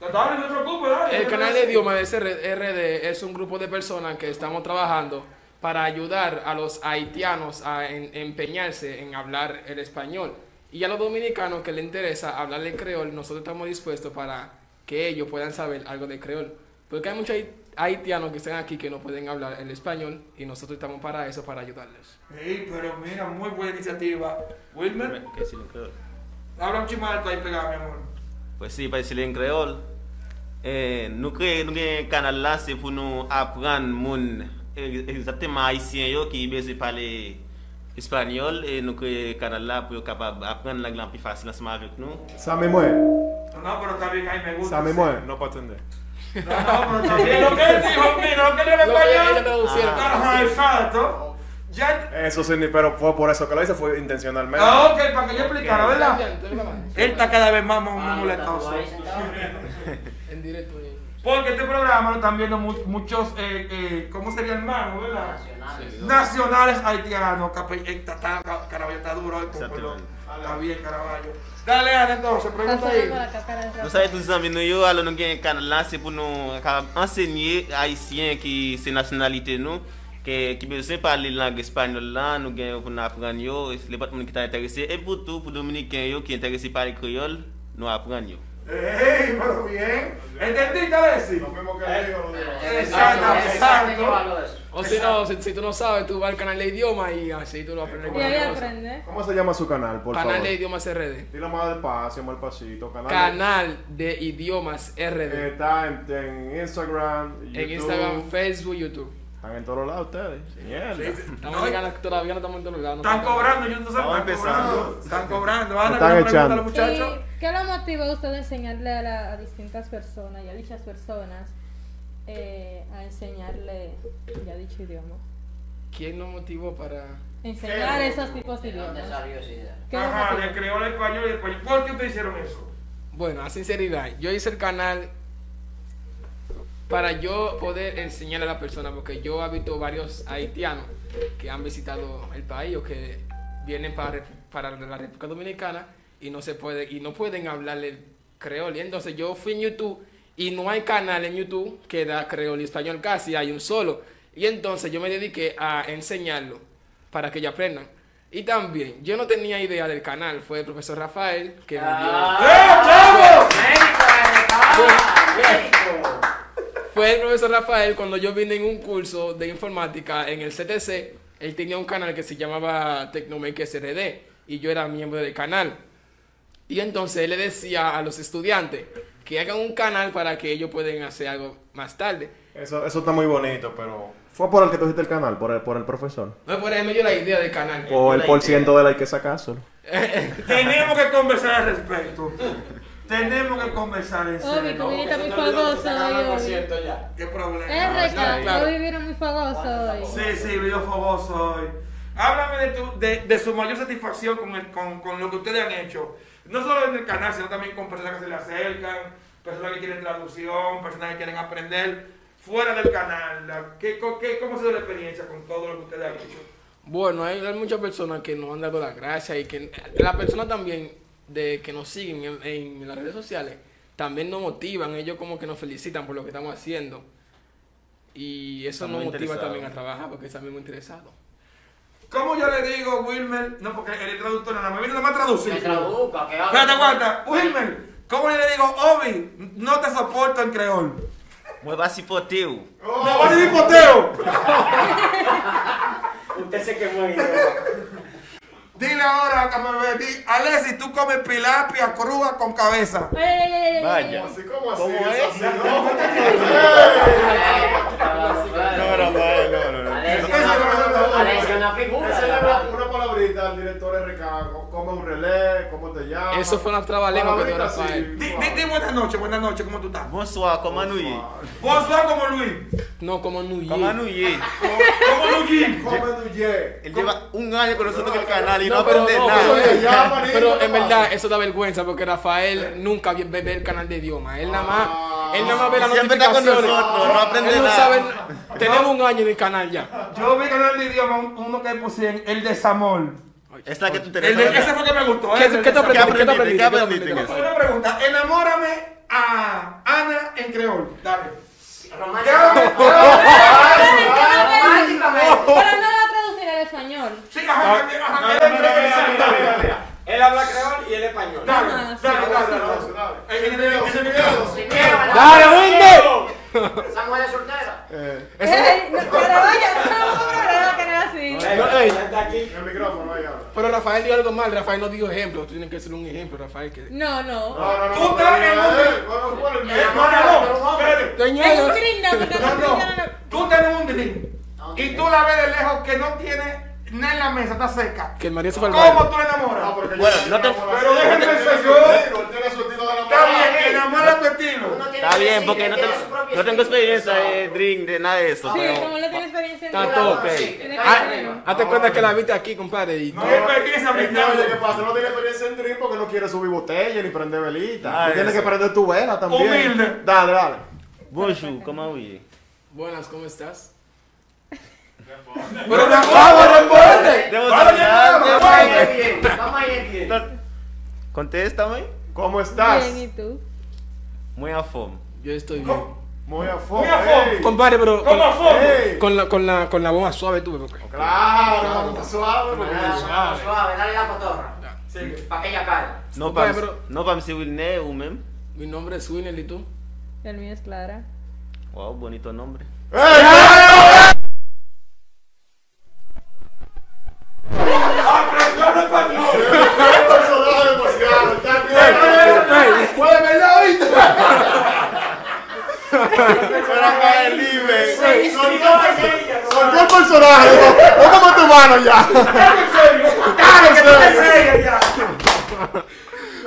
Total, no te preocupes, dale. El canal de idioma de RD es un grupo de personas que estamos trabajando para ayudar a los haitianos a en- empeñarse en hablar el español. Y a los dominicanos que les interesa hablar el creol, nosotros estamos dispuestos para que ellos puedan saber algo de creol. Porque hay muchos hait- haitianos que están aquí que no pueden hablar el español y nosotros estamos para eso, para ayudarles. Sí, pero mira, muy buena iniciativa. Wilmer, Que decirlo en creol. habla un chisme alto ahí pegado, mi amor. Pues si, pa esile en kreol. Eh, nou kre, nou gen kanal la, se pou nou apran moun exactement haïtien yo ki ibe se pale espanyol. E nou kre kanal la pou yo kapab apran lang lan pi fasil ansman avèk nou. Sa mè mwen. Sa mè mwen, nou patende. Sa mè mwen. Sa mè mwen. No. No, no. Lo que lo que en Lo que. Ya. Eso sí, pero fue por eso que lo hice, fue intencionalmente. Ah, ok, para que yo explicara, ¿verdad? En Él está cada vez más, más, más Ah, molestoso. sentado. directo. eh. Porque este programa lo están viendo mu- muchos, eh, eh, ¿cómo sería hermano, verdad? Nacionales. Nacionales haitianos. Eh, Caraballo está duro. Exactamente. Está bien, Caraballo. Dale, Ana, entonces, pregunta ahí. por acá para el Nou sa tout zami nou yo, alo nou gen kanal la se pou nou kapab ensegnye haisyen ki se nasyonalite nou ke ki beze pale lang espanyol la, nou gen pou nou apran yo, le pat moun ki ta interese, e pou tou pou dominiken yo ki interese pale kriol, nou apran yo. ¡Ey, pero bien! ¿Entendiste, que lo digo. Exacto, Exacto. O si no, si, si tú no sabes, tú vas al canal de idioma y así tú lo aprendes. Y ahí. ¿Cómo se llama su canal, por Canal favor? de idiomas RD. Dilo más despacio, más pasito. Canal. Canal de idiomas RD. Está en, en Instagram, YouTube. En Instagram, Facebook, YouTube. Están en todos lados ustedes. Mierda. Estamos llegando- todavía no estamos en todos lados. no Están cobrando, yo no sé, están empezando. Están cobrando. Ana, Están ¿qué a echando. los muchachos? ¿Y qué lo motiva a usted a enseñarle a, la- a distintas personas y a dichas personas eh, a enseñarle ya dicho idioma? ¿Quién nos motivó para.? Enseñar esos tipos de ¿De dónde idiomas. salió esa idea? ¿Qué lo Ajá, le creó el español y el español. ¿Por qué ustedes hicieron eso? Bueno, a sinceridad, yo hice el canal para yo poder enseñar a la persona, porque yo he visto varios haitianos que han visitado el país o que vienen para, para la República Dominicana y no se puede y no pueden hablar el creol. Y entonces yo fui en YouTube y no hay canal en YouTube que da creol y español casi, hay un solo. Y entonces yo me dediqué a enseñarlo para que ellos aprendan. Y también, yo no tenía idea del canal, fue el profesor Rafael que me dio... ¡Ah! ¡Médico, eh! El profesor Rafael cuando yo vine en un curso de informática en el CTC. Él tenía un canal que se llamaba Tecnomake SRD y yo era miembro del canal. Y entonces él le decía a los estudiantes que hagan un canal para que ellos puedan hacer algo más tarde. Eso, eso está muy bonito, pero. ¿Fue por el que tú hiciste el canal? ¿Por el, por el profesor? No por ejemplo yo la idea del canal. ¿O el por ciento de la hay que sacárselo? Tenemos que conversar al respecto. Tenemos que conversar en serio. tú viniste muy fogoso hoy. ¿Qué problema? No, claro. Obi vino muy fogoso hoy. Sí, sí, video fogoso hoy. Háblame de, tu, de, de su mayor satisfacción con, el, con, con lo que ustedes han hecho. No solo en el canal, sino también con personas que se le acercan, personas que quieren traducción, personas que quieren aprender fuera del canal. La- ¿Qué, qué, ¿Cómo ha sido la experiencia con todo lo que ustedes han hecho? Bueno, hay, hay muchas personas que nos han dado las gracias y que las personas también de que nos siguen en, en las redes sociales también nos motivan, ellos como que nos felicitan por lo que estamos haciendo. Y eso Están nos motiva también a trabajar porque están muy interesados. ¿Cómo yo le digo, Wilmer? No, porque el traductor nada más viene nada más a traducir. Que traduzca, que. Espérate, aguanta. Wilmer, ¿cómo yo le digo, Obi, no te soporto en creol? ¡No, va a decir poteo! Usted se quemó ahí. Dile ahora, que me ve, di, Alessi, tú comes pilapia crua con cabeza. Vaya. Así como así. ¿Cómo es? así, ¿no? No, no, no, no. Alexia, una figura. Esa es una, una palabrita al director RK. Come un relé, ¿cómo te llamas? Eso fue una trabalengua que así, Rafael. Di, suave. di, di buenas noches, buenas noches, ¿cómo tú estás? Bonsoir, ye? Vos sos como Luis. No, como Koman nou ye? Como Luis. Come tu ye. Él lleva un año con nosotros en el canal y no, no aprendes nada. Pero, en verdad, eso da vergüenza porque Rafael nunca ve, el canal de idioma. Él nada más, ah. él nada más ve la notificaciones. Con nosotros, no aprende nada. Tenemos un año en el canal ya. Yo vi el canal de idioma, uno que pusieron el de Samol. Esa que te interesa. El, ese fue que me gustó. ¿Qué, ¿qué, te aprendiste? ¿Qué aprendiste? Una pregunta. Enamórame a Ana en creol. Dale. Románticamente. Él habla creol y él español. Dale, dale, dale. En el el. Dale, Samuel es pero Rafael dio algo mal, Rafael no dio ejemplo, tú tienes que ser un ejemplo, Rafael. Que... No, no. No, no, Tú estás un No, no, no. Tú tienes un drink y tú la ves de lejos que no tiene nada en la mesa, está seca. Que el María se fue al ¿Cómo tú la enamoras? No, porque Bueno, no te- pero déjame Él ser tiene yo. su estilo, Está bien, enamora tu estilo. Está bien, porque que no, propio no tengo experiencia de drink, de nada de eso. Sí, pero- como no tiene experiencia en Ah, ser. Hazte cuenta que la viste aquí, compadre. Y No hay experiencia Es que, oye, ¿qué pasa? No tiene experiencia en drink porque no quiere subir botella ni prender velita. Ah, tienes eso. que prender tu vela también. Humilde. Dale, dale. Bonjour, ¿cómo? Buenas, ¿cómo estás? Pero no, vamos, Vamos a ir bien. Vamos a ir bien. Contéstame. ¿Cómo estás? Bien, ¿y tú? Muy a fome. Yo estoy bien. Muy a fondo. Muy a fondo. Compadre, pero ¿Cómo con, fondo? con la, con, la, con la bomba suave tuve. Porque... Claro, está suave. Suave, suave, dale la cotorra. Para que ella caiga. No para pero- no para me ne ou même. Mi nombre es Winner y tú. El mío es Clara. Wow, bonito nombre personaje demasiado. Está bien. ¿Fue de verdad, oíste? El libre. Soltó el personaje. Póngame tu mano ya. Dale, que tú te serio ya.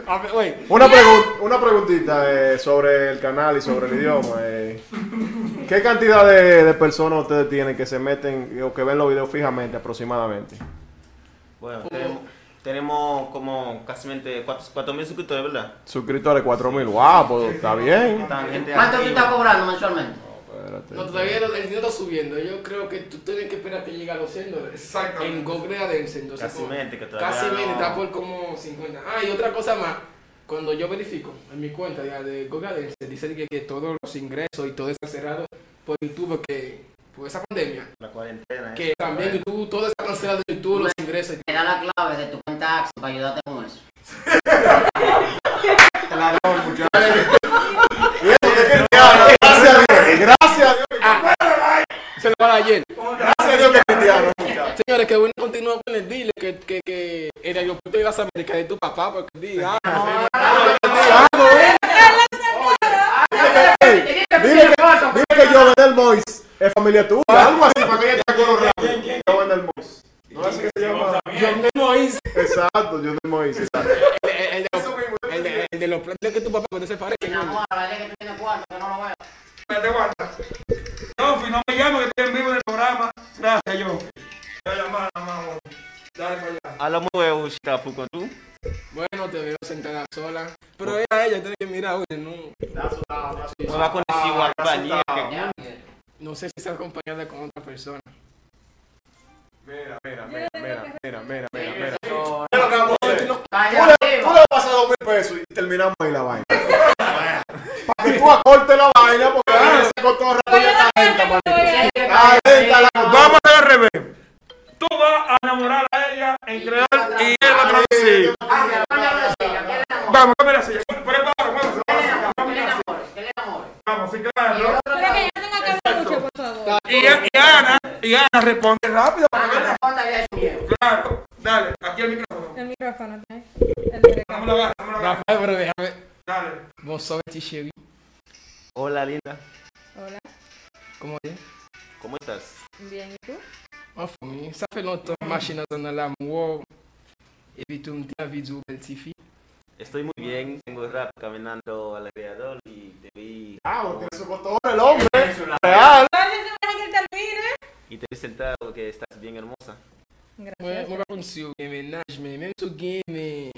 A ver. Una, pregun- una preguntita eh, sobre el canal y sobre el idioma. eh. ¿Qué cantidad de, de personas ustedes tienen que se meten o que ven los videos fijamente aproximadamente? Bueno, tenemos, tenemos como casi 4 mil suscriptores, ¿verdad? Suscriptores 4000. Wow, pues está bien. ¿Cuánto tú estás cobrando mensualmente? Espérate. No, todavía el dinero está subiendo. Yo creo que tú tienes que esperar que llegue a los 100 dólares. Exactamente. En Google Adense. Entonces, Casi como- mente, que todavía Casi no- mente, está por como 50. Ah, y otra cosa más. Cuando yo verifico en mi cuenta ya de Google Adense, dice que, que todos los ingresos y todo está cerrado por YouTube, que por esa pandemia. La cuarentena. Que también YouTube, todo está cancelado de YouTube, los ingresos. Te da la clave de tu para ayudarte con eso. Gracias a Dios. Gracias a Dios. Se lo va a ayer. Gracias a Dios que es cristiano. Señores, que bueno continúa con el dile que, que, que el aeropuerto de las Américas de tu papá, porque diga, ah, Dile que, dile que yo del Mois es familia tuya. Algo así para que ella te acuerde rápido. Yo del Mois. No es así que se llama. John de Moïse. Yo del Mois. Exacto. El, el, el, de los- el, de, el de los planes que tu papá cuando se parece. ¿no? Que tú cuarto, que no lo veas. Espérate, aguanta. Yofi, no me llamo que estoy en vivo en el programa. Gracias. Voy a llamar a mamá. Dale para allá. Tu? Bueno, te veo sentada sola. Pero ella, ella tiene que mirar, oye, no, Não vai conhecer o Albania, que Ya, no sé si está acompañada con otra persona. Mira, mira, mira, mira, mira, mira, mira, mira. Vamos a. Tú le, tú le pasas dos mil pesos y terminamos ahí la vaina. Para que tú acortes la vaina porque ah, esa cotorra tuya está lenta, manito. Está lenta la. Vamos a hacer al revés. Tú vas a enamorar a ella en creol y él va a traducir. Cambia, cambia la silla. Vamos. Prepara, vamos, Que le vamos, enamore, que le vamos. enamore, que le enamore. Vamos, sí, Y el claro. Y, y Ana, y Ana responde rápido. Ana, ya miedo. Claro, dale, aquí el micrófono. El micrófono, Rafael, pero déjame. Dale. Chéri. Hola, linda. Hola, ¿Cómo es? Como estás? bien, ¿y tú? Ma famille, ça fait longtemps que dans l'amour. Et puis me la vidéo, belle petite fille. Estoy muy bien. Tengo rap caminando al alrededor y te vi. Ah, tiene su cotorra el hombre. Real. Y te vi sentado que estás bien hermosa. Moi, Gracias. moi, par contre, si avez ménage, mais même si avez mais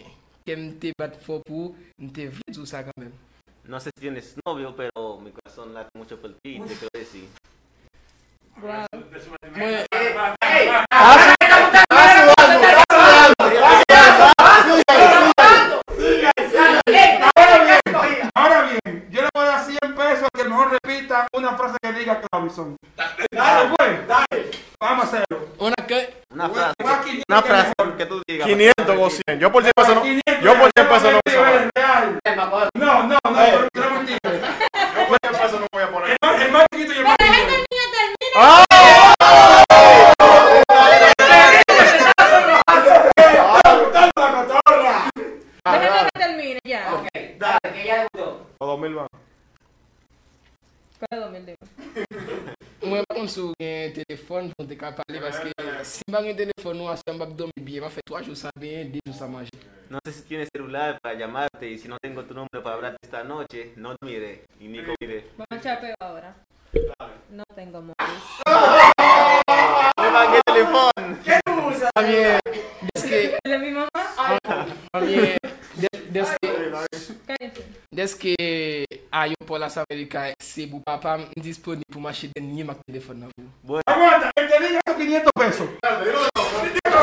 que me te bat fort pour, me te ça quand même. No sé si tienes novio, pero mi corazón late mucho por ti. Te quiero decir. Wow. Ahora bien, yo le voy a dar 100 pesos a que mejor repita una frase que diga Clavison. Dale, pues. Dale. Vamos a hacerlo. on a que. Una frase. Una frase que tú digas. 500 o 100. Yo por 100 pesos no. Yo por 100 pesos no uso. Real. Ven, pa' poder- No, no, no, pero no mentira. ¿Cuál es 2000? Dime. Mwen pa kon sou gen telefon pou te ka pale Paske si mba gen fe 3 jou sa bien, 10 jou sa manje No sé si tienes celular para llamarte y si no tengo tu número para hablarte esta noche, no te mire y ni mire. Vamos a echar peo ahora. No tengo móvil. Me pagué teléfono. Mwen, deske, ¿El de mi mamá? mwen, des- deske Cállense. Deske ayo pou las Amerika Se bou papa m disponib pou mache den nye mak telefon nan pou Aguanta, el que diga esos 500 pesos.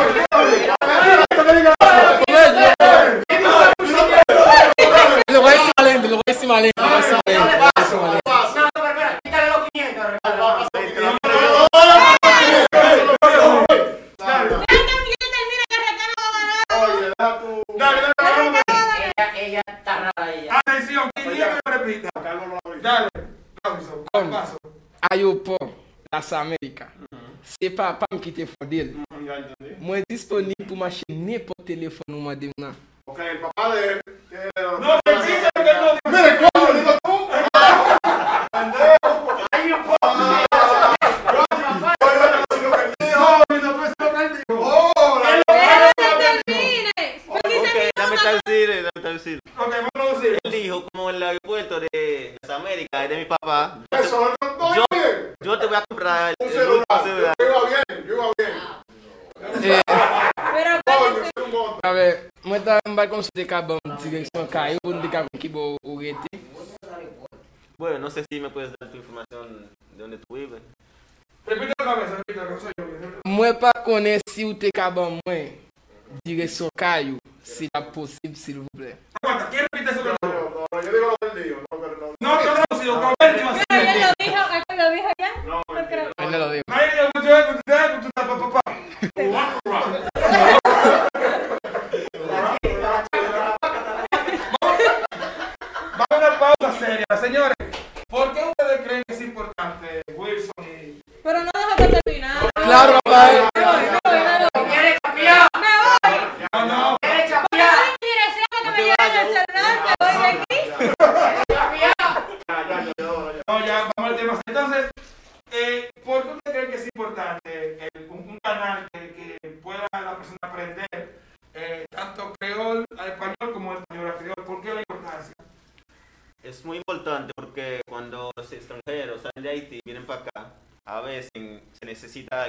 Amerika. Se pa pa m ki te fondel. Mwen disponib pou mache ne po telefon ou madem nan. Ok, el papade. Non, men di te ke non di. Mwen ta mba kon se sou dekabam direksyon kayo, mwen kon ki bo ou rete. Bueno, no sé si me puedes dar tu información de donde tú vives. Repite la vez, repite la vez. Mwen pa konen si ou dekabam mwen direksyon kayo, si la posib, s'il vous plè. Aguanta, ¿quién repite eso? No, no, no, yo digo la del de yo. No, no, no, si yo non,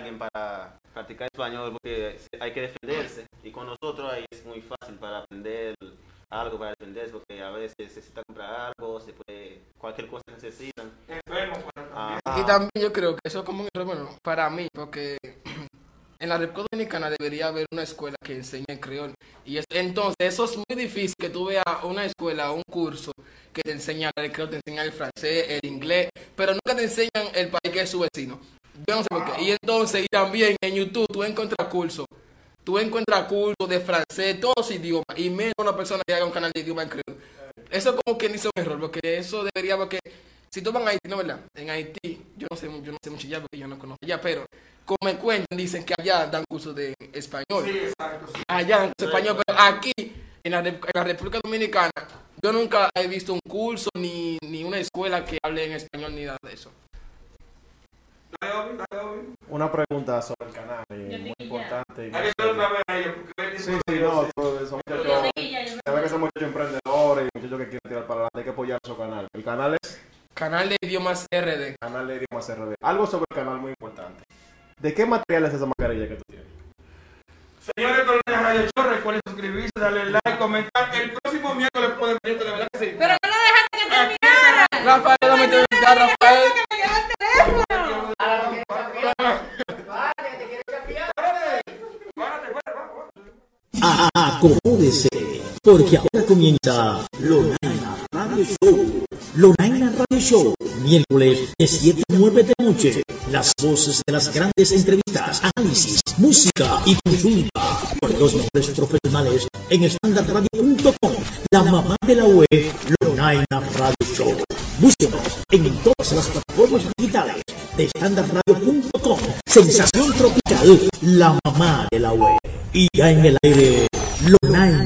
alguien para practicar español porque hay que defenderse. Y con nosotros ahí es muy fácil para aprender algo, para defenderse, porque a veces se necesita comprar algo, se puede, cualquier cosa necesitan. Enfermos, bueno, también. Ajá. Y también yo creo que eso es como un error, bueno, para mí, porque en la República Dominicana debería haber una escuela que enseñe en creol. Y es- entonces eso es muy difícil que tú veas una escuela un curso que te enseña el creol, te enseña el francés, el inglés, pero nunca te enseñan el país que es su vecino. Yo no sé por qué. Y entonces, y también en YouTube tú encuentras cursos. Tú encuentras cursos de francés, todos los idiomas, y menos una persona que haga un canal de idioma en creol. Eso como que dice un error, porque eso debería, porque si a Haití, no verdad, en Haití, yo no sé, yo no sé mucho ya porque yo no conozco ya, pero como me cuentan, dicen que allá dan cursos de español. Sí, exacto. sí. Allá dan cursos de español, pero aquí, en la, en la República Dominicana, yo nunca he visto un curso ni, ni una escuela que hable en español ni nada de eso. Dale, Obi, dale, Obi. Una pregunta sobre el canal, eh, muy importante. Hay que otra vez a ellos, porque Sí, sí, no, Yo muchachos. me- ve que son muchachos emprendedores y muchachos que quieren tirar para adelante. Hay que apoyar su canal. El canal es Canal de idiomas RD. Canal de Idiomas RD. Algo sobre el canal muy importante. ¿De qué material es esa mascarilla que tú tienes? Señores, con la Radio Show, recuerden suscribirse, darle like, comentar. El próximo miércoles pueden venir, de verdad que sí. Pero no lo dejaste que terminara. Rafael, dame te Rafael. Que me llevó el teléfono. Ahora no quieres chapear. Vale, te quieres chapear. Párate, párate, párate. Acomódese, porque ahora comienza Lonaina Radio Show. Lonaina Radio Show, miércoles de 7 a 9 de noche. Las voces de las grandes entrevistas, análisis, música y consulta por los mejores profesionales en standardradio.com. La mamá de la web, Lonaina Radio Show. Búsquenos en todas las plataformas digitales de standardradio.com. Sensación tropical, la mamá de la web. Y ya en el aire, Lonaina